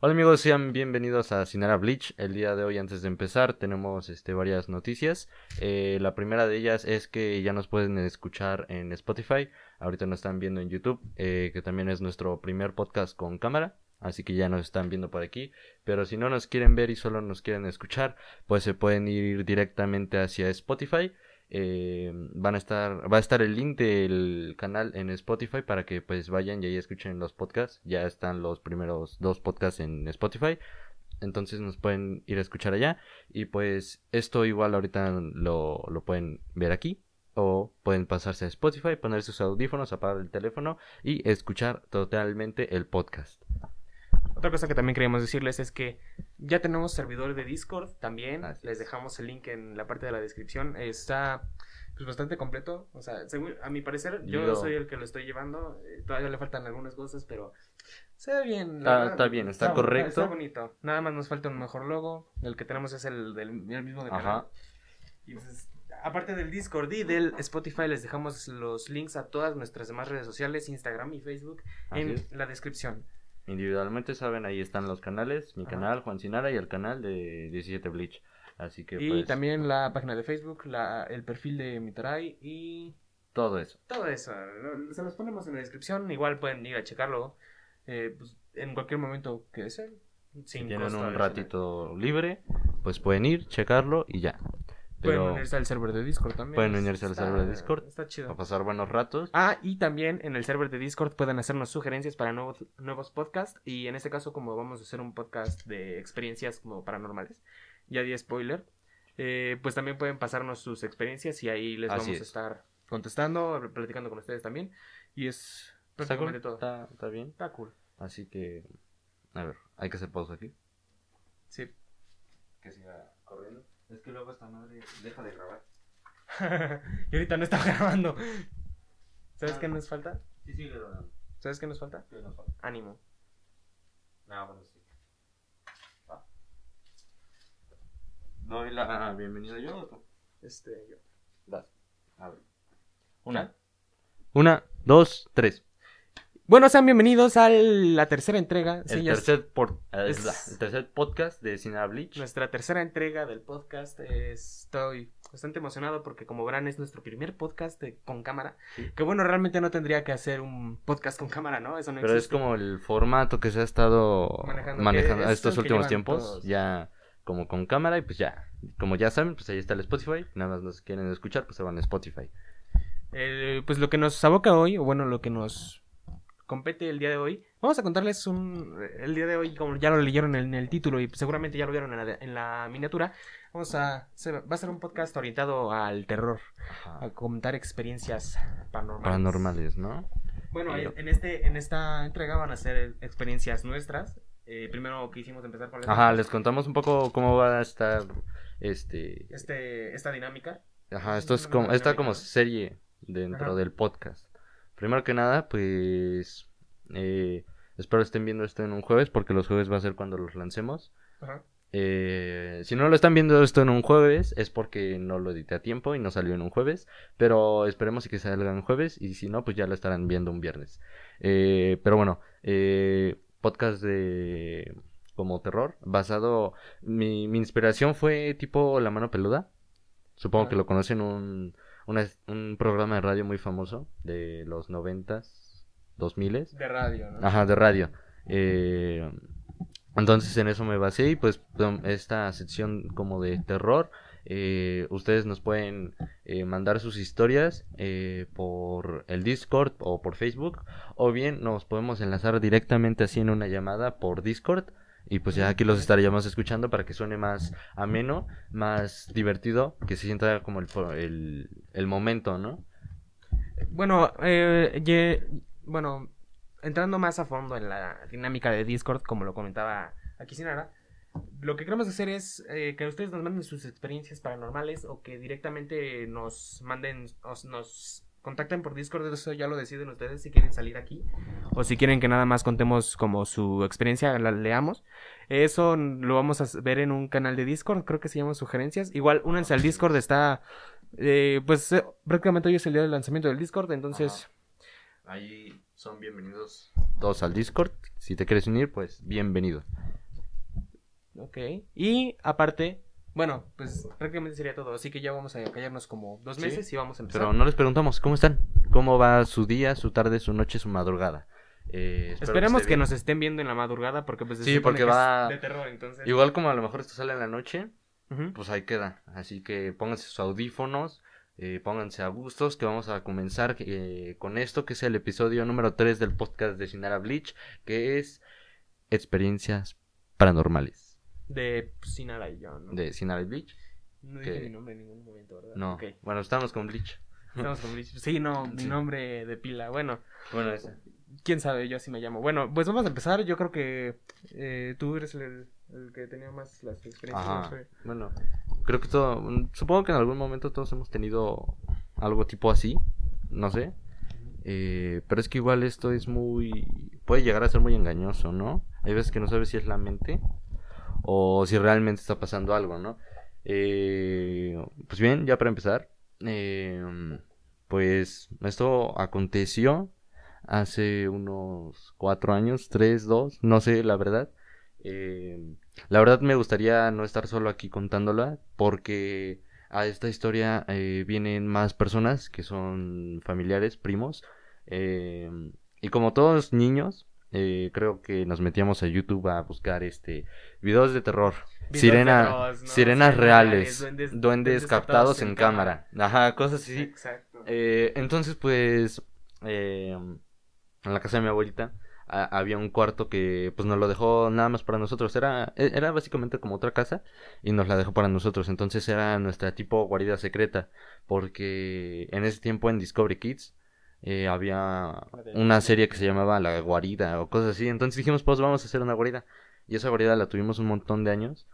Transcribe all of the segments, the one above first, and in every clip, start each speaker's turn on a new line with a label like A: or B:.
A: Hola amigos, sean bienvenidos a Cinera Bleach. El día de hoy, antes de empezar, tenemos este, varias noticias. Eh, la primera de ellas es que ya nos pueden escuchar en Spotify. Ahorita nos están viendo en YouTube, eh, que también es nuestro primer podcast con cámara. Así que ya nos están viendo por aquí. Pero si no nos quieren ver y solo nos quieren escuchar, pues se pueden ir directamente hacia Spotify. Eh, van a estar, va a estar el link del canal en Spotify para que pues vayan y ahí escuchen los podcasts. Ya están los primeros dos podcasts en Spotify. Entonces nos pueden ir a escuchar allá. Y pues esto igual ahorita lo, lo pueden ver aquí. O pueden pasarse a Spotify, poner sus audífonos, apagar el teléfono y escuchar totalmente el podcast.
B: Otra cosa que también queríamos decirles es que ya tenemos servidor de Discord también.
A: Así
B: Les
A: es.
B: dejamos el link en la parte de la descripción. Está pues bastante completo. O sea, según, a mi parecer, yo soy el que lo estoy llevando. Eh, todavía le faltan algunas cosas, pero se ve bien.
A: Está-
B: verdad.
A: está bien, está correcto.
B: Está bonito. Nada más nos falta un mejor logo. El que tenemos es el del el mismo de
A: Ajá.
B: canal. Y pues, aparte del Discord y del Spotify, les dejamos los links a todas nuestras demás redes sociales, Instagram y Facebook,
A: Así
B: en
A: es.
B: la descripción.
A: Individualmente saben, ahí están los canales, mi
B: Ajá.
A: canal, Juan Sinara, y el canal de 17 Bleach. Así que
B: Y
A: pues
B: también la página de Facebook, la, el perfil de Mitaray y
A: todo eso.
B: todo eso. Se los ponemos en la descripción. Igual pueden ir a checarlo eh, pues, en cualquier momento que deseen.
A: Si
B: Sin
A: tienen
B: costo
A: un ratito libre, pues pueden ir, checarlo y ya.
B: Pueden unirse al server de Discord también.
A: Pueden unirse al
B: Está-
A: server de Discord.
B: Está chido.
A: a pasar buenos ratos.
B: Ah, y también en el server de Discord pueden hacernos sugerencias para nuevos, nuevos podcasts. Y en este caso, como vamos a hacer un podcast de experiencias como paranormales, ya di spoiler, eh, pues también pueden pasarnos sus experiencias y ahí les
A: Así
B: vamos a
A: es.
B: estar contestando, platicando con ustedes también. Y es
A: ¿Está cool?
B: prácticamente todo.
A: ¿Está, está bien.
B: Está cool.
A: Así que, a ver, hay que hacer pausa aquí.
B: Sí.
A: Que siga corriendo. Es que luego esta madre deja de grabar.
B: y ahorita no está grabando. ¿Sabes
A: Ah.
B: qué nos falta?
A: Sí, sigue grabando.
B: ¿Sabes qué nos falta?
A: ¿Qué nos falta?
B: Ánimo.
A: No, bueno, sí. Va. ¿Doy la bienvenida yo o tú?
B: Este, yo.
A: Das. A ver.
B: Una.
A: Una, dos, tres.
B: Bueno, sean bienvenidos a la tercera entrega. Sí,
A: el,
B: es
A: tercer por- eh,
B: es-
A: el tercer podcast de Cinema Bleach.
B: nuestra tercera entrega del podcast. Estoy bastante emocionado porque, como verán, es nuestro primer podcast de- con cámara.
A: Sí.
B: Que bueno, realmente no tendría que hacer un podcast con cámara, ¿no? Eso no
A: Pero es como el formato que se ha estado
B: Manejando,
A: manejando,
B: es
A: estos últimos tiempos.
B: todos.
A: Ya como con cámara y pues ya. Como ya saben, pues ahí está el Spotify. Nada más nos quieren escuchar, pues se van a Spotify.
B: Eh, pues lo que nos aboca hoy, o bueno, lo que nos compete el día de hoy, vamos a contarles un... El día de hoy, como ya lo leyeron en el título y seguramente ya lo vieron en la, en la miniatura, vamos a... se va a ser un podcast orientado al terror,
A: Ajá.
B: a comentar experiencias paranormales.
A: Paranormales, ¿no?
B: Bueno,
A: Y-
B: en, en este, en esta entrega van a ser experiencias nuestras. Eh, primero quisimos empezar con
A: Ajá, les contamos un poco cómo va a estar este
B: este, esta dinámica.
A: Ajá, esto es como esta como serie dentro
B: Ajá.
A: del podcast. Primero que nada, pues eh, espero estén viendo esto en un jueves porque los jueves va a ser cuando los lancemos.
B: Ajá.
A: Eh, si no lo están viendo esto en un jueves es porque no lo edité a tiempo y no salió en un jueves. Pero esperemos que salga en jueves y si no, pues ya lo estarán viendo un viernes. Eh, pero bueno, eh, podcast de como terror basado... Mi, mi inspiración fue tipo La Mano Peluda. Supongo
B: Ah.
A: que lo conocen, un, una- un programa de radio muy famoso de los noventas, dos miles.
B: De radio, ¿no?
A: Ajá, de radio. Eh, entonces en eso me basé y pues esta sección como de terror, eh, ustedes nos pueden eh, mandar sus historias eh, por el Discord o por Facebook o bien nos podemos enlazar directamente así en una llamada por Discord y pues ya aquí los estaríamos escuchando para que suene más ameno, más divertido, que se sienta como el, el, el momento, ¿no?
B: Bueno, eh, ye- bueno, entrando más a fondo en la dinámica de Discord, como lo comentaba aquí Sinara, lo que queremos hacer es eh, que ustedes nos manden sus experiencias paranormales o que directamente nos manden, os- nos contacten por Discord, eso ya lo deciden ustedes si quieren salir aquí o si quieren que nada más contemos como su experiencia, la leamos. Eso lo vamos a ver en un canal de Discord, creo que se llama Sugerencias. Igual, únanse al Discord, está... eh, pues eh, prácticamente hoy es el día del lanzamiento del Discord, entonces...
A: Ahí son bienvenidos todos al Discord. Si te quieres unir, pues bienvenido.
B: Ok. Y aparte, bueno, pues prácticamente sería todo. Así que ya vamos a callarnos como dos
A: Sí,
B: meses y vamos a empezar.
A: Pero no les preguntamos, ¿cómo están? ¿Cómo va su día, su tarde, su noche, su madrugada? Eh,
B: Esperemos que nos estén viendo en la madrugada porque pues
A: Sí, porque va-
B: de terror, entonces.
A: Igual como a lo mejor esto sale en la noche, pues ahí queda. Así que pónganse sus audífonos, eh, pónganse a gustos, que vamos a comenzar eh, con esto, que es el episodio número 3 del podcast de Sinara Bleach, que es experiencias paranormales
B: De Sinara y yo, ¿no?
A: de Sinara Bleach.
B: No dije
A: que-
B: mi nombre en ningún momento, ¿verdad?
A: No, bueno, estamos con Bleach.
B: Estamos con Bleach. Sí, no, mi nombre de pila. Bueno,
A: Bueno, ese.
B: quién sabe, yo así me llamo. Bueno, pues vamos a empezar. Yo creo que eh, tú eres el, el que tenía más las experiencias. no
A: Ajá.
B: sé.
A: Bueno, creo que todo. mm, Supongo que en algún momento todos hemos tenido algo tipo así. No sé. Eh, pero es que igual esto es muy. Puede llegar a ser muy engañoso, ¿no? Hay veces que no sabes si es la mente o si realmente está pasando algo, ¿no? Eh, pues bien, ya para empezar. eh, pues esto aconteció hace unos cuatro años, tres, dos, no sé, la verdad. Eh, la verdad me gustaría no estar solo aquí contándola porque a esta historia eh, vienen más personas que son familiares, primos. eh, y como todos niños, eh, creo que nos metíamos a YouTube a buscar este videos de terror.
B: Videos
A: Sirena,
B: de terror, ¿no?
A: sirenas
B: Sirenas
A: reales, duendes,
B: duendes- duendes
A: captados en cámara. Ajá, cosas así.
B: Exacto.
A: Eh, entonces, pues, eh, en la casa de mi abuelita a- había un cuarto que, pues, nos lo dejó nada más para nosotros. Era, e- era básicamente como otra casa y nos la dejó para nosotros. Entonces era nuestra tipo guarida secreta porque en ese tiempo en Discovery Kids eh, había una serie que se llamaba La Guarida o cosas así. Entonces dijimos, pues, vamos a hacer una guarida. Y esa guarida la tuvimos un montón de años.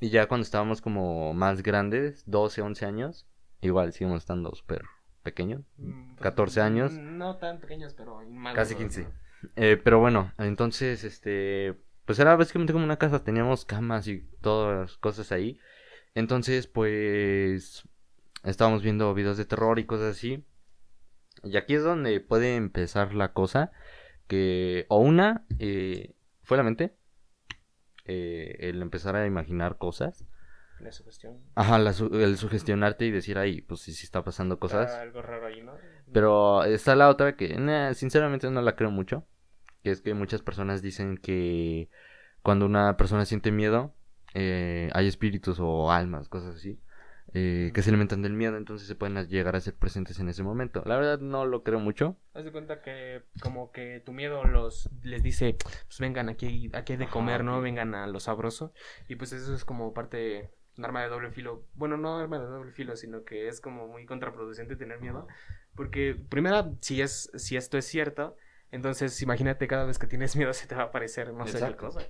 A: Y ya cuando estábamos como más grandes, 12, 11 años, igual seguimos estando súper pequeños.
B: Mm, pues,
A: 14 años.
B: No tan pequeños, pero
A: Casi 15.
B: ¿no?
A: Eh, pero bueno, entonces, este, pues era básicamente como una casa, teníamos camas y todas cosas ahí. Entonces, pues, estábamos viendo videos de terror y cosas así. Y aquí es donde puede empezar la cosa, que, o una, eh, fue la mente, eh, el empezar a imaginar cosas.
B: La sugestión.
A: Ajá, la su- el sugestionarte y decir, ay, pues sí, sí está pasando cosas.
B: Está algo raro ahí, ¿no?
A: Pero está la otra que nah, sinceramente no la creo mucho. Que es que muchas personas dicen que cuando una persona siente miedo, eh, hay espíritus o almas, cosas así, eh, que se alimentan del miedo, entonces se pueden llegar a ser presentes en ese momento. La verdad no lo creo mucho.
B: Haz de cuenta que como que tu miedo los les dice, pues vengan aquí, aquí hay de comer, ¿no? Vengan a lo sabroso. Y pues eso es como parte, un arma de doble filo. Bueno, no arma de doble filo, sino que es como muy contraproducente tener miedo. Porque primera, si es, si esto es cierto, entonces imagínate cada vez que tienes miedo se te va a aparecer, no sé qué cosa.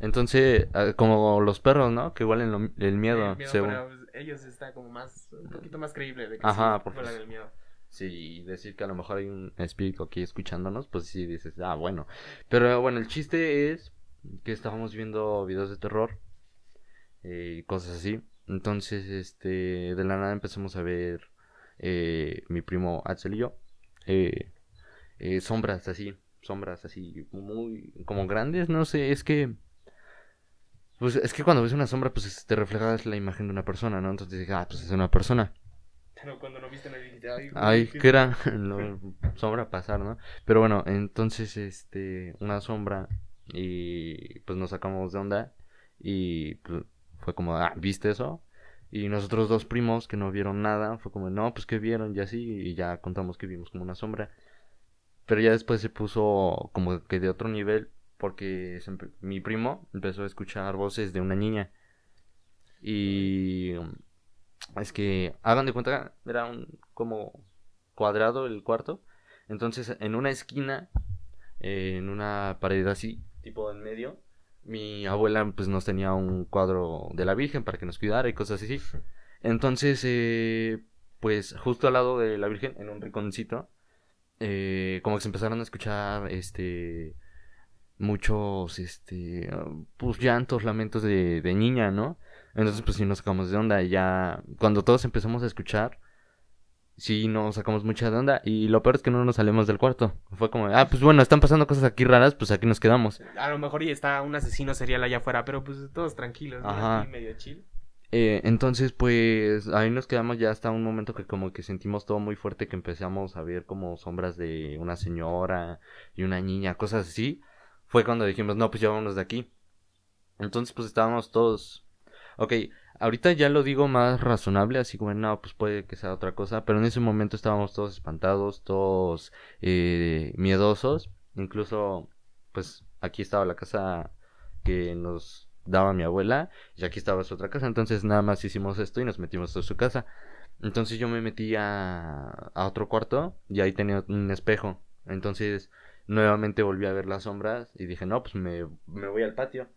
A: Entonces, ah, como los perros, ¿no? Que igual el, el miedo,
B: El miedo,
A: según-
B: pues, ellos está como más, un poquito más creíble de que
A: Ajá,
B: sí,
A: porque
B: vuelan
A: es-
B: el miedo.
A: Sí, y decir que a lo mejor hay un espíritu aquí escuchándonos, pues sí dices, ah, bueno. Pero bueno, el chiste es que estábamos viendo videos de terror eh, y cosas así. Entonces, este, de la nada empezamos a ver eh, mi primo Axel y yo eh, eh, sombras así, sombras así, muy como grandes, no sé, es que pues es que cuando ves una sombra, pues te refleja la imagen de una persona, ¿no? Entonces dije, ah, pues es una persona.
B: Pero cuando no viste, dijiste, ay, qué-
A: ¿qué era? Sombra pasar, ¿no? Pero bueno, entonces, este, una sombra y pues nos sacamos de onda y pues, fue como, ah, ¿viste eso? Y nosotros dos primos que no vieron nada, fue como, no, pues que vieron y así, y ya contamos que vimos como una sombra. Pero ya después se puso como que de otro nivel porque mi primo empezó a escuchar voces de una niña. Y es que, hagan de cuenta, era un como cuadrado el cuarto. Entonces, en una esquina, eh, en una pared así, tipo en medio, mi abuela pues nos tenía un cuadro de la Virgen para que nos cuidara y cosas así. Entonces, eh, pues justo al lado de la Virgen, en un rinconcito, eh, como que se empezaron a escuchar, este, muchos, este, pues llantos, lamentos de, de niña, ¿no? Entonces, pues sí nos sacamos de onda y ya, cuando todos empezamos a escuchar, sí nos sacamos mucha de onda y lo peor es que no nos salimos del cuarto. Fue como, ah, pues bueno, están pasando cosas aquí raras, pues aquí nos quedamos.
B: A lo mejor y está un asesino serial allá afuera, pero pues todos tranquilos, ¿no?
A: Ajá.
B: Medio chill.
A: Eh, entonces, pues ahí nos quedamos ya hasta un momento que como que sentimos todo muy fuerte, que empezamos a ver como sombras de una señora y una niña, cosas así. Fue cuando dijimos, no, pues ya vámonos de aquí. Entonces, pues estábamos todos... Ok, ahorita ya lo digo más razonable, así como, no, pues puede que sea otra cosa, pero en ese momento estábamos todos espantados, todos eh, miedosos. Incluso, pues aquí estaba la casa que nos daba mi abuela y aquí estaba su otra casa. Entonces nada más hicimos esto y nos metimos a su casa. Entonces yo me metí a, a otro cuarto y ahí tenía un espejo. Entonces nuevamente volví a ver las sombras y dije, no, pues me, me voy al patio.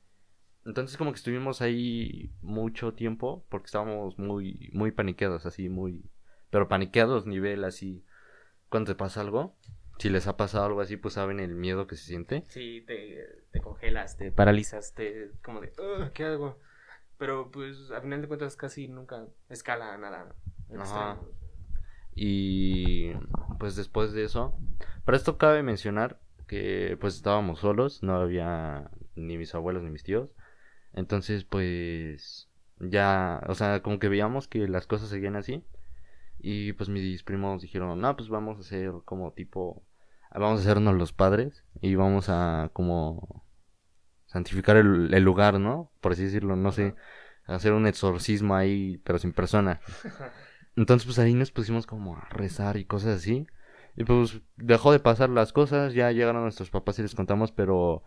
A: Entonces como que estuvimos ahí mucho tiempo porque estábamos muy, muy paniqueados, así, muy... Pero paniqueados, nivel así, cuando te pasa algo. Si les ha pasado algo así, pues saben el miedo que se siente.
B: Sí, te, te congelas, te paralizas, te como de, "Ugh, ¿qué hago? Pero pues al final de cuentas casi nunca escala nada.
A: Ajá. Y pues después de eso, para esto cabe mencionar que pues estábamos solos, no había ni mis abuelos ni mis tíos. Entonces pues ya, o sea, como que veíamos que las cosas seguían así. Y pues mis primos dijeron, no, pues vamos a hacer como tipo, vamos a hacernos los padres y vamos a como santificar el, el lugar, ¿no? Por así decirlo, no sé, hacer un exorcismo ahí, pero sin persona. Entonces, pues ahí nos pusimos como a rezar y cosas así. Y pues dejó de pasar las cosas, ya llegaron nuestros papás y les contamos, pero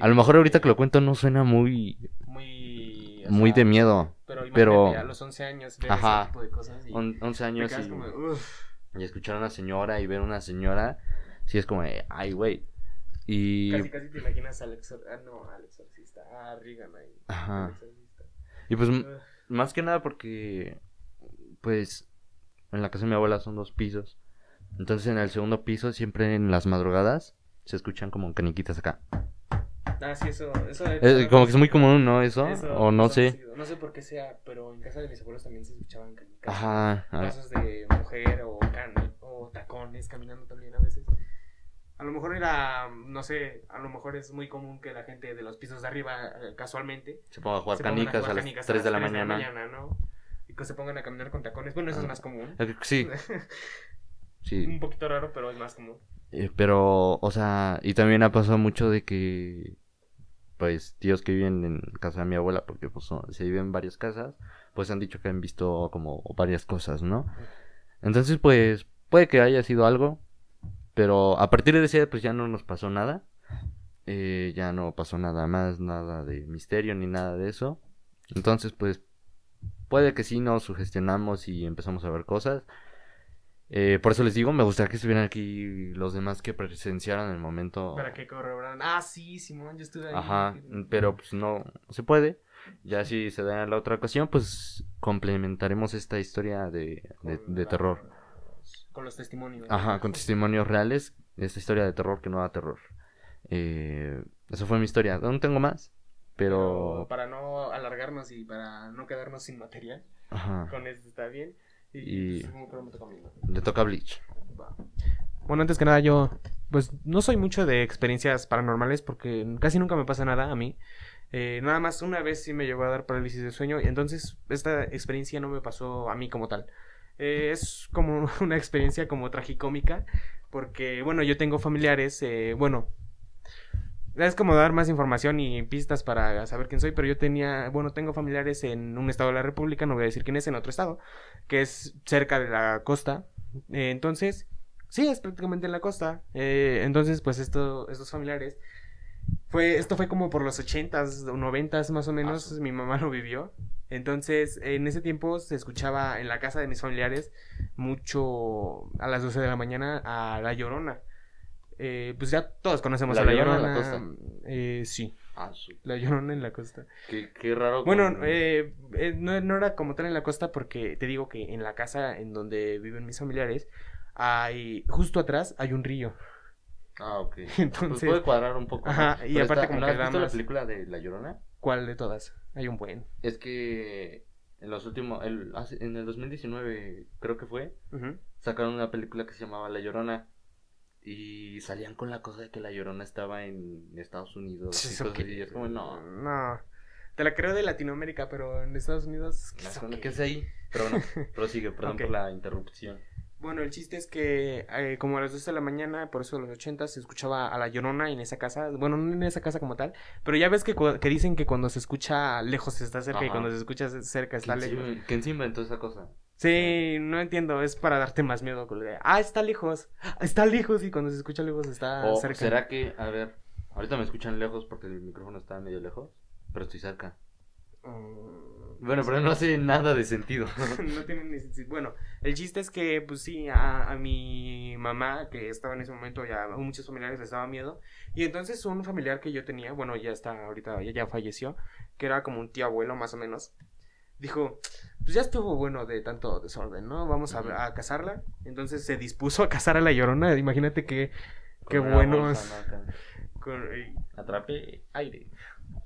A: a lo mejor ahorita que lo cuento no suena muy,
B: Muy...
A: muy
B: sea,
A: de miedo.
B: Pero,
A: pero-
B: a los 11 años ver
A: Ajá.
B: ese tipo de cosas y
A: On- 11
B: te
A: años y,
B: como, "Uf".
A: y escuchar a una señora y ver a una señora, sí es como, de, ay, güey. Y...
B: Casi, casi te imaginas al exor... Ah, no, al exorcista. Ah, Regan ahí.
A: Ajá.
B: exorcista.
A: Y pues
B: Ugh.
A: más que nada porque, pues, en la casa de mi abuela son dos pisos. Entonces en el segundo piso, siempre en las madrugadas, se escuchan como caniquitas acá.
B: Ah, sí, eso... eso
A: Eh, como que es muy común, ¿no? Eso,
B: Eso
A: o no
B: pasa
A: sé.
B: No sé por qué sea, pero en casa de mis abuelos también se escuchaban canicas.
A: Ajá. ah,
B: Casos de mujer o, can o tacones caminando también a veces. A lo mejor era, no sé, a lo mejor es muy común que la gente de los pisos de arriba, eh, casualmente,
A: Se ponga a jugar canicas
B: jugar
A: a las
B: canicas
A: 3 de la
B: las
A: mañana.
B: ¿no? Y que se pongan a caminar con tacones. Bueno, eso es
A: Ah.
B: más común.
A: Sí, sí.
B: Un poquito raro, pero es más común.
A: Eh, pero, o sea, y también ha pasado mucho de que, pues, tíos que viven en casa de mi abuela, porque pues son- se viven en varias casas, pues han dicho que han visto como varias cosas, ¿no? Entonces, pues, puede que haya sido algo, pero a partir de ese día, pues ya no nos pasó nada. Eh, ya no pasó nada más, nada de misterio ni nada de eso. Entonces, pues, puede que sí nos sugestionamos y empezamos a ver cosas. Eh, por eso les digo, me gustaría que estuvieran aquí los demás que presenciaran el momento.
B: Para que corroboraran. Ah, sí, Simón, yo estuve ahí.
A: Ajá, pero pues no, no se puede. Ya si se da la otra ocasión, pues complementaremos esta historia de, de, terror.
B: Con los testimonios.
A: Ajá, con testimonios reales. Esta historia de terror que no da terror. Eh, esa fue mi historia. Aún tengo más, pero...
B: Para no alargarnos y para no quedarnos sin material,
A: Ajá,
B: con eso está bien. Y,
A: Y-
B: pues, supongo que no me toca a mí, ¿no?
A: le toca a Bleach.
B: Va. Bueno, antes que nada, yo, pues no soy mucho de experiencias paranormales porque casi nunca me pasa nada a mí. Eh, nada más una vez sí me llegó a dar parálisis de sueño y entonces esta experiencia no me pasó a mí como tal. Eh, es como una experiencia como tragicómica porque, bueno, yo tengo familiares, eh, bueno, es como dar más información y pistas para saber quién soy, pero yo tenía, bueno, tengo familiares en un estado de la República, no voy a decir quién es, en otro estado, que es cerca de la costa. Eh, entonces, sí, es prácticamente en la costa. Eh, entonces, pues esto, estos familiares, fue, esto fue como por los ochentas o noventas más o menos,
A: su-
B: mi mamá lo vivió. Entonces, en ese tiempo se escuchaba en la casa de mis familiares mucho a las 12 de la mañana a La Llorona. Eh, pues ya todos conocemos
A: ¿La
B: a La
A: Llorona
B: Llorona.
A: en la costa?
B: Eh, sí,
A: Ah,
B: La Llorona en la costa.
A: Qué, qué raro.
B: Bueno,
A: con-
B: eh, eh, no, no era como tal en la costa porque te digo que en la casa en donde viven mis familiares hay justo atrás hay un río.
A: Ah, ok. Pues
B: Entonces,
A: puede cuadrar un poco.
B: Ajá,
A: ¿no?
B: y
A: Pero
B: aparte
A: está-
B: como
A: ¿no
B: que
A: has la película de La Llorona?
B: ¿cuál de todas? Hay un buen.
A: Es que en los últimos, el, en el 2019 creo que fue, sacaron una película que se llamaba La Llorona. Y salían con la cosa de que La Llorona estaba en Estados Unidos.
B: Sí,
A: y
B: eso que-
A: y es como, no,
B: No. Te la creo de Latinoamérica, pero en Estados Unidos. ¿qué es
A: no,
B: ok?
A: ¿qué es ahí? Pero bueno, prosigue, perdón
B: Ok.
A: por la interrupción.
B: Bueno, el chiste es que eh, como a las 2 de la mañana, por eso a los 80 se escuchaba a la llorona en esa casa. Bueno, no en esa casa como tal, pero ya ves que, que dicen que cuando se escucha lejos está cerca y
A: Ajá.
B: cuando se escucha cerca está
A: ¿Quién
B: lejos.
A: ¿Quién se inventó esa cosa?
B: Sí, no entiendo, es para darte más miedo. con lo de, Ah, está lejos, está lejos y cuando se escucha lejos está
A: o
B: cerca.
A: será que, a ver, ahorita me escuchan lejos porque el micrófono está medio lejos, pero estoy cerca.
B: Mm,
A: Bueno, pero no hace nada de sentido.
B: no tiene ni sentido. Bueno, el chiste es que, pues sí, a, a mi mamá, que estaba en ese momento, ya a muchos familiares les daba miedo. Y entonces un familiar que yo tenía, bueno, ya está, ahorita ya, ya falleció, que era como un tío abuelo más o menos, dijo, pues ya estuvo bueno de tanto desorden, ¿no? Vamos a, casarla. Entonces se dispuso a casar a la llorona. Imagínate que, qué
A: Con una
B: buenos.
A: bolsa, ¿no? Acá.
B: Con, eh,
A: Atrape aire.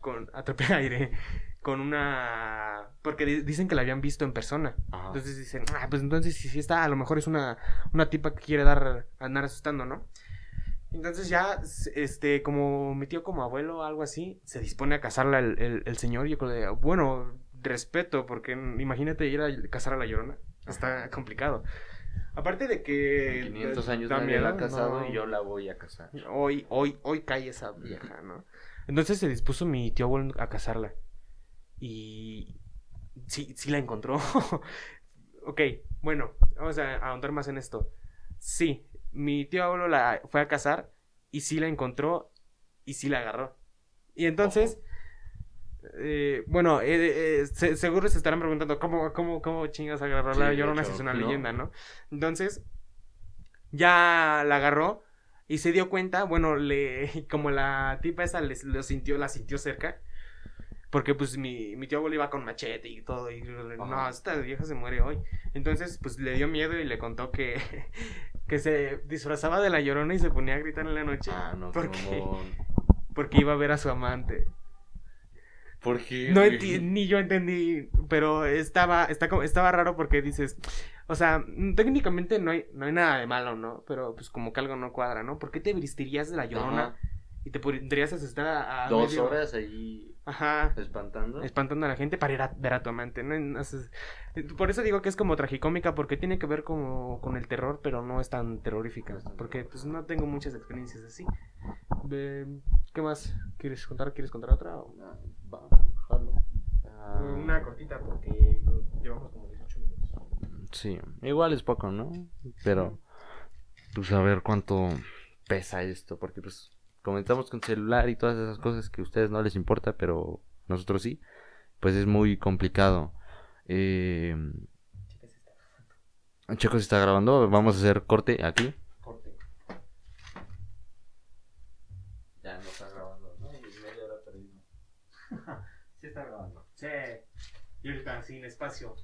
B: con atrape aire. Con una. Porque di- dicen que la habían visto en persona.
A: Ajá.
B: Entonces dicen, ah, pues entonces si está, a lo mejor es una, una tipa que quiere dar, andar asustando, ¿no? Entonces ya, este, como mi tío como abuelo o algo así, se dispone a casarla el, el, el señor y yo creo bueno, respeto, porque imagínate ir a casar a la llorona, está complicado. Aparte de que...
A: En 500 años nadie la ha casado
B: no.
A: y yo la voy a casar.
B: Hoy, hoy, hoy cae esa vieja, ¿no? Entonces se dispuso mi tío abuelo a casarla. Y sí, sí la encontró. ok, bueno, vamos a ahondar más en esto. Sí, mi tío abuelo la fue a casar y sí la encontró y sí la agarró. Y entonces, eh, bueno, eh, eh, se- seguro se estarán preguntando cómo, cómo, cómo chingas agarró
A: Sí,
B: la llorona si es una
A: ¿no?
B: leyenda, ¿no? Entonces, ya la agarró y se dio cuenta, bueno, le como la tipa esa les- lo sintió, la sintió cerca. Porque pues mi, mi tío abuelo iba con machete y todo. Y no, esta vieja se muere hoy. Entonces, pues le dio miedo y le contó que, que se disfrazaba de la llorona y se ponía a gritar en la noche.
A: Ah, no,
B: porque, porque iba a ver a su amante.
A: ¿Por qué?
B: No ni yo entendí, pero estaba, está, estaba raro porque dices, o sea, mm, técnicamente no hay, no hay nada de malo, ¿no? Pero pues como que algo no cuadra, ¿no? ¿Por qué te vestirías de la llorona
A: Ajá.
B: y te pondrías a asustar a, a
A: Dos
B: medio-
A: horas ahí
B: Ajá.
A: espantando.
B: Espantando a la gente para ir a ver a tu amante, ¿no? Entonces, por eso digo que es como tragicómica, porque tiene que ver como con el terror, pero no es tan terrorífica.
A: No
B: Porque pues no tengo muchas experiencias así. ¿Qué más? ¿Quieres contar? ¿Quieres contar otra? o-
A: Ah, va, jalo. Ah,
B: Una cortita porque llevamos como 18 minutos.
A: Sí, igual es poco, ¿no? Pero, pues a ver cuánto pesa esto, porque pues comentamos con celular y todas esas cosas que a ustedes no les importa, pero nosotros sí, pues es muy complicado. Eh, Chicos, está grabando, vamos a hacer corte aquí.
B: Corte.
A: Ya no está grabando, ¿no? media hora perdido. sí está grabando.
B: Sí. Y ahorita sin espacio.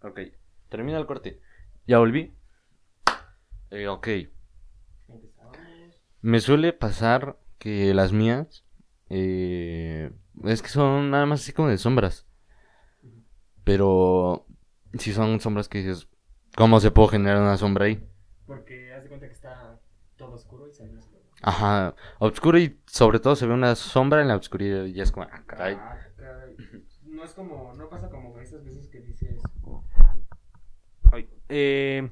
A: Ok, termina el corte. Ya volví. Eh, ok. Me suele pasar que las mías eh, es que son nada más así como de sombras. Pero si son sombras que dices, ¿cómo se puede generar una sombra ahí?
B: Porque haz de cuenta que está todo oscuro y se ve.
A: Ajá, oscuro y sobre todo se ve una sombra en la oscuridad y ya es como, ah, caray.
B: Ah, caray. No es como, no pasa como esas veces que dices. Ay, eh,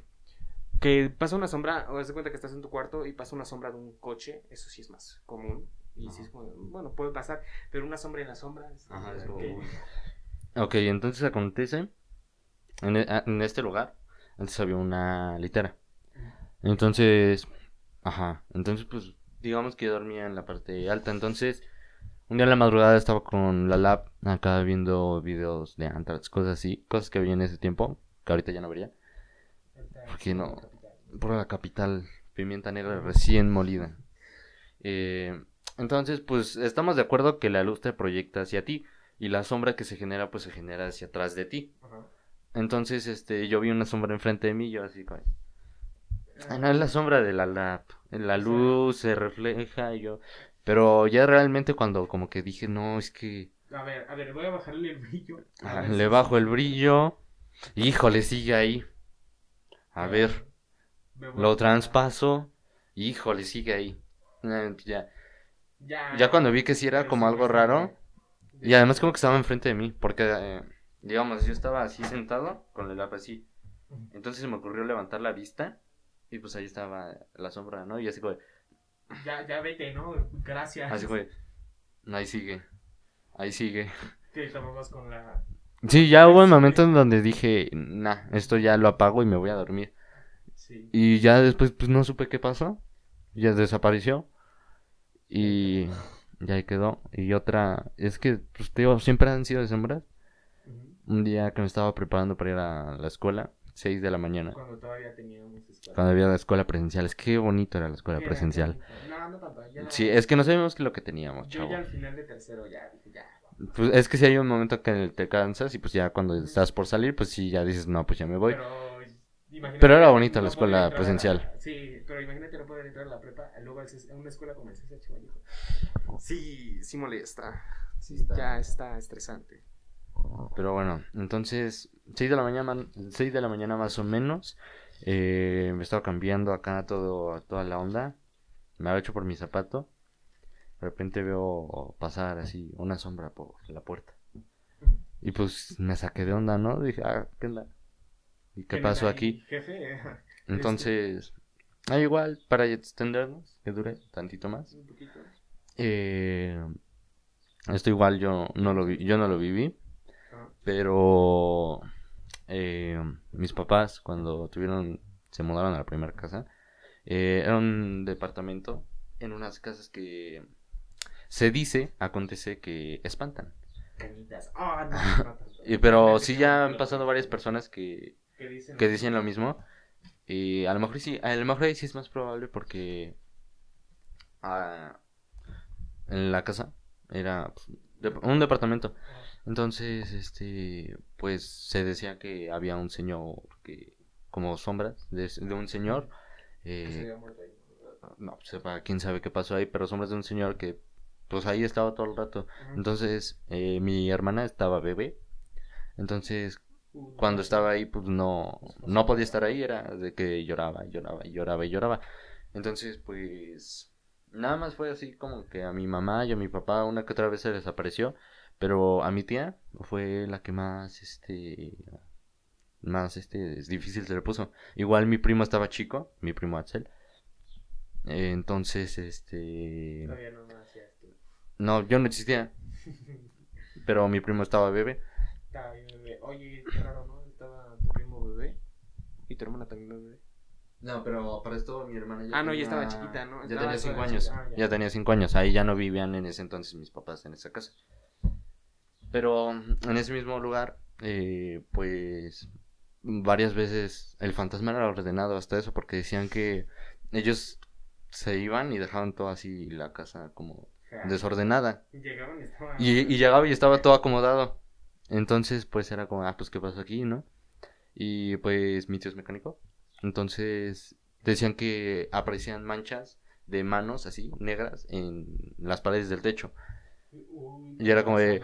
B: que pasa una sombra, o haz de cuenta que estás en tu cuarto y pasa una sombra de un coche, eso sí es más común. Y sí es como, bueno, puede pasar, pero una sombra en la sombra. es-
A: Ajá, es como. Ok, entonces acontece en, e- a- en este lugar, antes había una litera. Entonces, ajá, entonces pues digamos que yo dormía en la parte alta, entonces un día en la madrugada estaba con la lab acá viendo videos de Antrax, cosas así, cosas que había en ese tiempo, que ahorita ya no vería, ¿Por qué no? por la capital, pimienta negra recién molida. Eh, entonces, pues estamos de acuerdo que la luz te proyecta hacia ti y la sombra que se genera, pues se genera hacia atrás de ti.
B: Ajá.
A: Entonces, este, yo vi una sombra enfrente de mí, yo así como, ah, no, es la sombra de la lab, la luz se refleja y yo, pero ya realmente cuando como que dije, no, es que
B: A ver, a ver, voy a bajarle el brillo.
A: Le
B: si-
A: bajo el brillo Híjole, sigue ahí. A ver, lo traspaso. Híjole, sigue ahí. Eh, Ya,
B: Ya,
A: ya cuando vi que sí era como algo raro. Y además como que estaba enfrente de mí. Porque, eh, digamos, yo estaba así sentado con el app así. Entonces se me ocurrió levantar la vista. Y pues ahí estaba la sombra, ¿no? Y así como,
B: Ya, ya vete, ¿no? Gracias.
A: así como, de, ahí sigue. Ahí sigue.
B: Con la...
A: Sí, ya hubo un momento en donde dije, nah, esto ya lo apago y me voy a dormir.
B: Sí.
A: Y ya después, pues no supe qué pasó. Ya desapareció. Y ya ahí quedó. Y otra, es que, pues te digo, siempre han sido de sombras. Un día que me estaba preparando para ir a la escuela, 6 de la mañana.
B: Cuando todavía teníamos escuela.
A: Cuando había la escuela presencial. Es que bonito era la escuela presencial.
B: No, no tanto. Ya...
A: Sí, es que no sabíamos que lo que teníamos,
B: Yo
A: chavo.
B: ya al final de tercero ya dije, ya.
A: Pues es que si hay un momento que te cansas y pues ya cuando estás por salir, pues sí, ya dices, no, pues ya me voy.
B: Pero,
A: Pero era bonita la
B: no
A: escuela
B: poder entrar a
A: presencial.
B: Sí, pero imagínate no poder entrar a la prepa, luego a una escuela como el CCH. Sí, sí molesta. Sí,
A: está.
B: ya está estresante.
A: Pero bueno, entonces, 6 de la mañana, 6 de la mañana más o menos, eh, me estaba cambiando acá todo, toda la onda. Me había hecho por mi zapato. De repente veo pasar así una sombra por la puerta. Y pues me saqué de onda, ¿no? Dije, ah, ¿qué onda? ¿Y qué
B: ¿Quién
A: pasó aquí?
B: Jefe,
A: Entonces, ah, igual, para extendernos, que dure tantito más.
B: un poquito.
A: Eh, esto igual yo no lo vi, yo no lo viví, pero eh, mis papás cuando tuvieron, se mudaron a la primera casa, eh, era un departamento en unas casas que se dice, acontece que espantan.
B: Ah, no.
A: Y, pero sí ya han pasado varias personas que,
B: que dicen,
A: que dicen lo mismo. Y a lo mejor sí, a lo mejor ahí sí es más probable porque ah, en la casa era pues, de- un departamento. Entonces, este, pues se decía que había un señor que, como sombras de, de un señor, eh, no, sepa quién sabe qué pasó ahí, pero sombras de un señor que, pues ahí estaba todo el rato. Entonces, eh, mi hermana estaba bebé. Entonces, cuando estaba ahí, pues no, no podía estar ahí, era de que lloraba, lloraba, y lloraba, y lloraba. Entonces, pues, nada más fue así como que a mi mamá y a mi papá una que otra vez se les apareció, pero a mi tía fue la que más, este, más, este, es difícil se le puso. Igual mi primo estaba chico, mi primo Axel. Eh, entonces, este,
B: Todavía no nacías tú.
A: no, yo no existía, pero mi primo estaba bebé.
B: Estaba bien bebé. Oye, qué raro, ¿no? Estaba tu primo bebé. Y tu hermana también bebé.
A: No, pero para esto mi hermana
B: Ah, no, ya estaba chiquita, ¿no?
A: Ya
B: Estaba
A: tenía cinco
B: toda
A: años.
B: chiquita. Ah, ya.
A: ya. tenía cinco años. Ahí ya no vivían en ese entonces mis papás en esa casa. Pero en ese mismo lugar, eh, pues varias veces el fantasma era ordenado hasta eso porque decían que ellos se iban y dejaban todo así la casa como desordenada.
B: Llegaban y estaban.
A: Y, y llegaba y estaba todo acomodado. Entonces, pues era como, ah, pues qué pasó aquí, ¿no? Y pues mi tío es mecánico. Entonces decían que aparecían manchas de manos así, negras, en las paredes del techo. Y era como de-.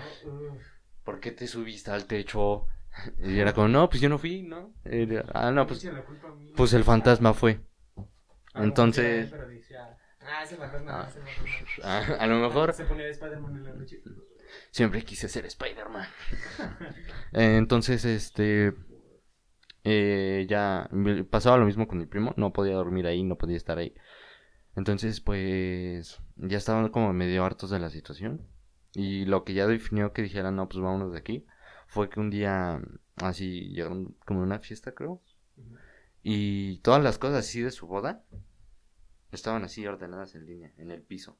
A: ¿Por qué te subiste al techo? Y era como, no, pues yo no fui, ¿no? Era, ah, no, pues, pues el fantasma fue.
B: A lo
A: entonces-
B: Ah, ese fantasma.
A: Ah. Ah, a lo mejor
B: Se ponía de Spider-Man en la noche.
A: siempre quise ser Spider-Man. Eh, Entonces, este. eh, ya pasaba lo mismo con mi primo. No podía dormir ahí, no podía estar ahí. Entonces, pues. Ya estaban como medio hartos de la situación. Y lo que ya definió que dijeran, no, pues vámonos de aquí. Fue que un día. Así llegaron como una fiesta, creo. Y todas las cosas así de su boda. Estaban así ordenadas en línea, en el piso.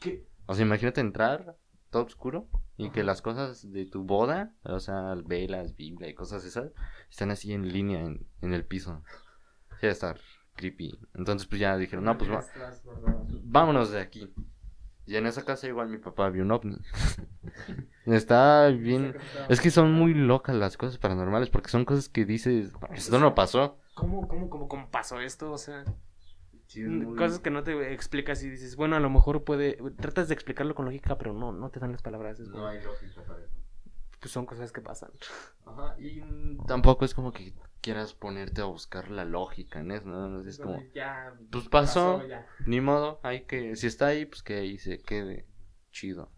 B: ¿Qué?
A: O sea, imagínate entrar todo oscuro y que las cosas de tu boda, o sea, velas, Biblia y cosas esas, están así en línea en, en el piso. Sí, estar creepy. Entonces, pues ya dijeron, no, pues va- vámonos de aquí. Y en esa casa igual mi papá vio un ovni. Está bien... Es que son muy locas las cosas paranormales porque son cosas que dices, esto no pasó.
B: ¿Cómo, cómo, cómo, cómo pasó esto? O sea,
A: Sí, es muy-
B: cosas que no te explicas y dices, bueno, a lo mejor puede. Tratas de explicarlo con lógica, pero no, no te dan las palabras. es
A: No hay lógica para eso.
B: Pues son cosas que pasan.
A: Ajá, y mm, tampoco es como que quieras ponerte a buscar la lógica en eso, ¿no? Es como,
B: ya
A: pues pasó,
B: ya.
A: ni modo, hay que, si está ahí, pues que ahí se quede chido.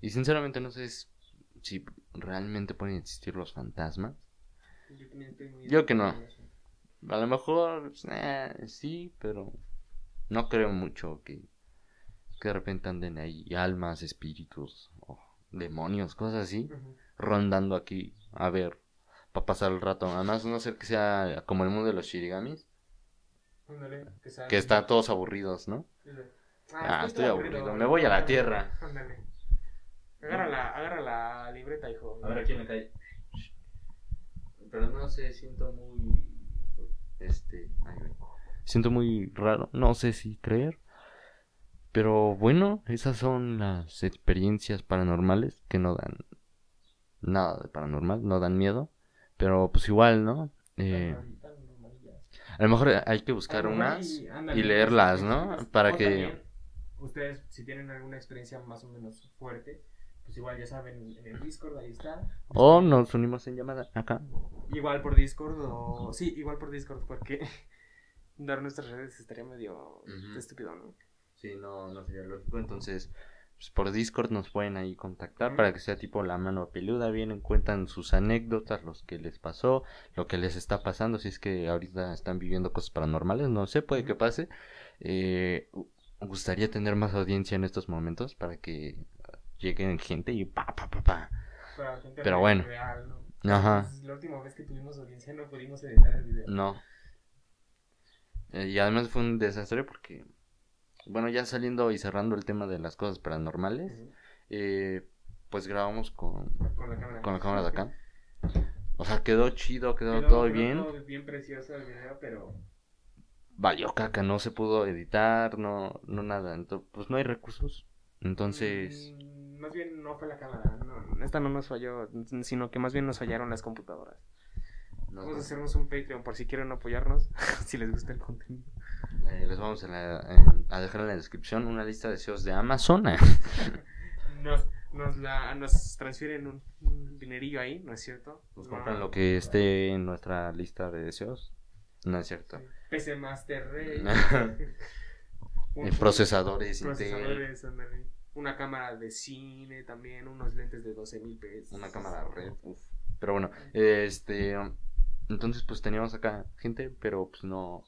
A: Y sinceramente no sé si realmente pueden existir los fantasmas.
B: Yo, estoy
A: que no. A lo mejor, pues, eh, sí, pero no creo mucho que, que de repente anden ahí almas, espíritus, o demonios, cosas así,
B: Ujú.
A: Rondando aquí a ver, para pasar el rato. Además, no sé que sea como el mundo de los shirigamis,
B: Ándale, que sea-
A: que están todos aburridos, ¿no? Ah, estoy aburrido, me voy a la tierra.
B: Ándale. Agarra la, agarra la libreta, hijo.
A: quién me cae. Pero no sé, siento muy. Este. ay. Siento muy raro. No sé si creer. Pero bueno, esas son las experiencias paranormales que no dan nada de paranormal, no dan miedo. Pero pues igual, ¿no? Eh, a lo mejor hay que buscar unas
B: y-
A: y leerlas, ¿no? Para que.
B: Ustedes, si tienen alguna experiencia más o menos fuerte, pues igual ya saben, en el Discord ahí está.
A: O nos unimos en llamada acá.
B: Igual por Discord o... Sí, igual por Discord, porque dar nuestras redes estaría medio estúpido, ¿no?
A: Sí, no, no sería lógico. Entonces, pues, por Discord nos pueden ahí contactar para que sea tipo la mano peluda. Vienen, cuentan sus anécdotas, los que les pasó, lo que les está pasando. Si es que ahorita están viviendo cosas paranormales, no sé, puede que pase. Eh, gu- gustaría tener más audiencia en estos momentos para que lleguen gente y pa, pa, pa, pa.
B: Para gente
A: Pero bueno.
B: real, ¿no?
A: Ajá.
B: Pues, La última vez que tuvimos audiencia no pudimos editar el video.
A: No. Eh, y además fue un desastre porque, bueno, ya saliendo y cerrando el tema de las cosas paranormales, eh, pues grabamos con,
B: Con la cámara.
A: con la cámara de acá. O sea, quedó chido, quedó,
B: Quedó-
A: todo
B: quedó
A: bien.
B: todo bien precioso el video, pero...
A: Valió caca, no se pudo editar, no, no nada. Entonces, pues no hay recursos. Entonces,
B: Mm, más bien no fue la cámara. No, esta no nos falló, sino que más bien nos fallaron las computadoras.
A: nos-
B: Vamos a hacernos un Patreon por si quieren apoyarnos, si les gusta el contenido.
A: Eh, les vamos a, la- a dejar en la descripción una lista de deseos de Amazon.
B: Nos, nos, la, nos transfieren un, un dinerillo ahí, ¿no es cierto?
A: Nos
B: No.
A: compran lo que esté en nuestra lista de deseos. No es cierto.
B: PC Master Race. un-
A: Eh, procesadores.
B: Una cámara de cine también, unos lentes de 12 mil pesos.
A: una cámara red. uf. Pero bueno, este. Entonces, pues teníamos acá gente, pero pues no.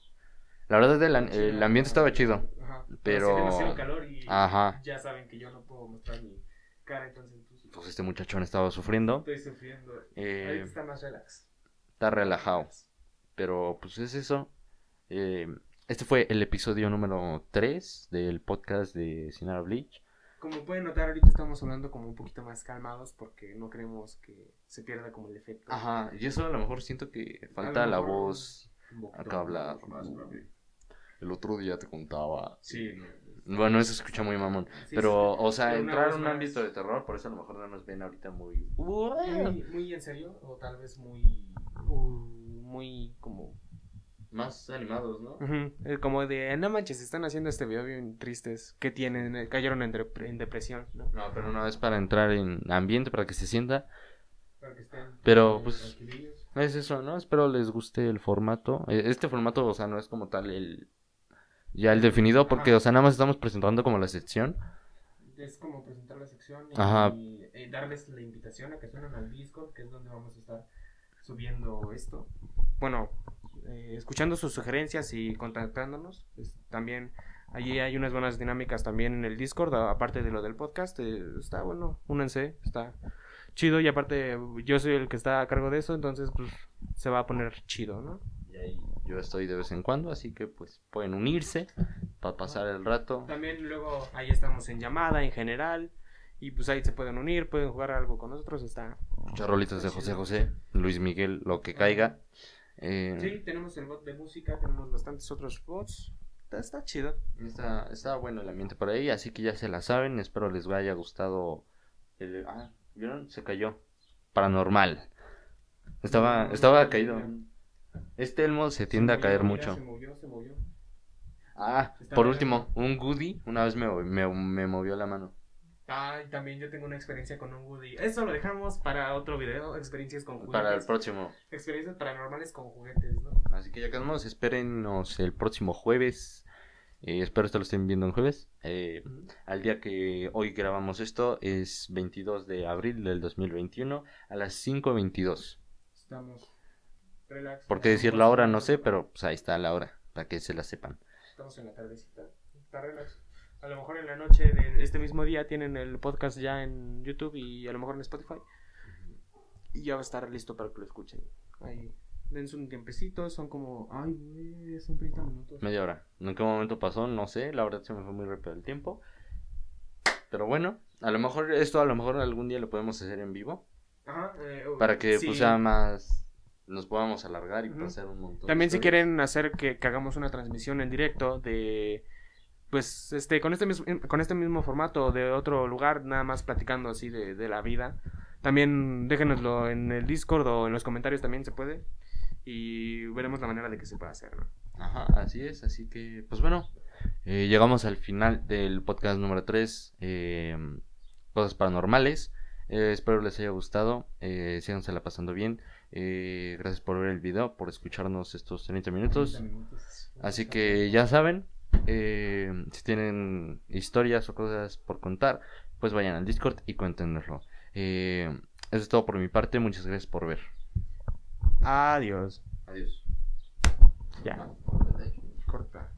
A: La verdad, el, an- el ambiente estaba chido.
B: Ajá.
A: pero-
B: demasiado calor y
A: Ajá.
B: ya saben que yo no puedo mostrar mi cara, entonces pues,
A: Pues este muchachón estaba sufriendo.
B: estoy sufriendo.
A: Eh,
B: Ahorita está más relax.
A: está relajado. Pero pues es eso. Eh, este fue el episodio número 3 del podcast de Sinara Bleach.
B: Como pueden notar, ahorita estamos hablando como un poquito más calmados porque no queremos que se pierda como el efecto.
A: Ajá, y eso a lo mejor siento que falta la voz acá hablar.
B: más.
A: El otro día te contaba.
B: Sí.
A: Bueno, eso se escucha muy mamón.
B: Sí,
A: pero,
B: sí,
A: o sea, entrar en un
B: más-
A: ámbito de terror, por eso a lo mejor no nos ven ahorita muy.
B: Muy, muy en serio o tal vez muy... muy como...
A: Más animados, ¿no?
B: Eh, Como de, no manches, están haciendo este video bien tristes. que tienen? Eh, Cayeron en, dep- en depresión, ¿no?
A: No, pero no es para entrar en ambiente, para que se sienta.
B: Para que estén
A: Pero,
B: eh,
A: pues. Es eso, ¿no? Espero les guste el formato. Eh, Este formato, o sea, no es como tal el. Ya el definido, porque,
B: Ajá.
A: o sea, nada más estamos presentando como la sección.
B: Es como presentar la sección y,
A: Ajá.
B: y, eh, darles la invitación a que suenen al Discord, que es donde vamos a estar subiendo esto. Bueno, eh, escuchando sus sugerencias y contactándonos. También allí hay unas buenas dinámicas también en el Discord, aparte de lo del podcast. eh, está bueno, únanse, está chido y aparte yo soy el que está a cargo de eso, entonces pues se va a poner chido, ¿no?
A: Y ahí yo estoy de vez en cuando, así que pues pueden unirse para pasar el rato.
B: También luego ahí estamos en llamada en general y pues ahí se pueden unir, pueden jugar algo con nosotros, está
A: Muchas rolitas de José José, Luis Miguel, lo que caiga. Eh,
B: Sí, tenemos el bot de música, tenemos bastantes otros bots. Está, está chido.
A: Está, está bueno el ambiente por ahí, así que ya se la saben. Espero les haya gustado. El, ah, ¿vieron? Se cayó. Paranormal. Estaba, estaba caído. Este elmo se tiende a caer mucho.
B: Se movió, se movió.
A: Ah, por último, un Goody una vez me, me, me movió la mano.
B: Ah, y también yo tengo una experiencia con un Woody. Eso lo dejamos para otro video, experiencias con juguetes.
A: Para el próximo.
B: Experiencias paranormales con juguetes, ¿no?
A: Así que ya quedamos, espérenos el próximo jueves. Eh, espero que lo estén viendo en jueves. Eh, al día que hoy grabamos esto es 22 de abril del 2021 a las 5.22.
B: Estamos relax.
A: ¿Por qué decir la hora? No sé, pero pues ahí está la hora, para que se la sepan.
B: Estamos en la tardecita. Está relax. A lo mejor en la noche de este mismo día tienen el podcast ya en YouTube y a lo mejor en Spotify. Y ya va a estar listo para que lo escuchen. Ahí. Dense un tiempecito, son como. Ay, son 30 minutos.
A: Media hora. ¿En qué momento pasó? No sé, la verdad se me fue muy rápido el tiempo. Pero bueno, a lo mejor esto a lo mejor algún día lo podemos hacer en vivo.
B: Ajá, eh,
A: Para que
B: sí.
A: pues sea más... Nos podamos alargar y pasar un montón.
B: También si quieren hacer que, que hagamos una transmisión en directo de pues este con este mismo con este mismo formato de otro lugar nada más platicando así de, de la vida también déjenoslo en el Discord o en los comentarios también se puede y veremos la manera de que se pueda hacer ¿no?
A: Ajá, así es, así que, pues bueno, eh, llegamos al final del podcast número 3, Cosas Paranormales. Eh, espero les haya gustado, eh, síganse la pasando bien. Eh, gracias por ver el video, por escucharnos estos 30 minutos. Así que ya saben, eh, si tienen historias o cosas por contar, pues vayan al Discord y cuéntenoslo. Eh, eso es todo por mi parte, muchas gracias por ver.
B: Adiós.
A: Adiós.
B: Ya. Corta.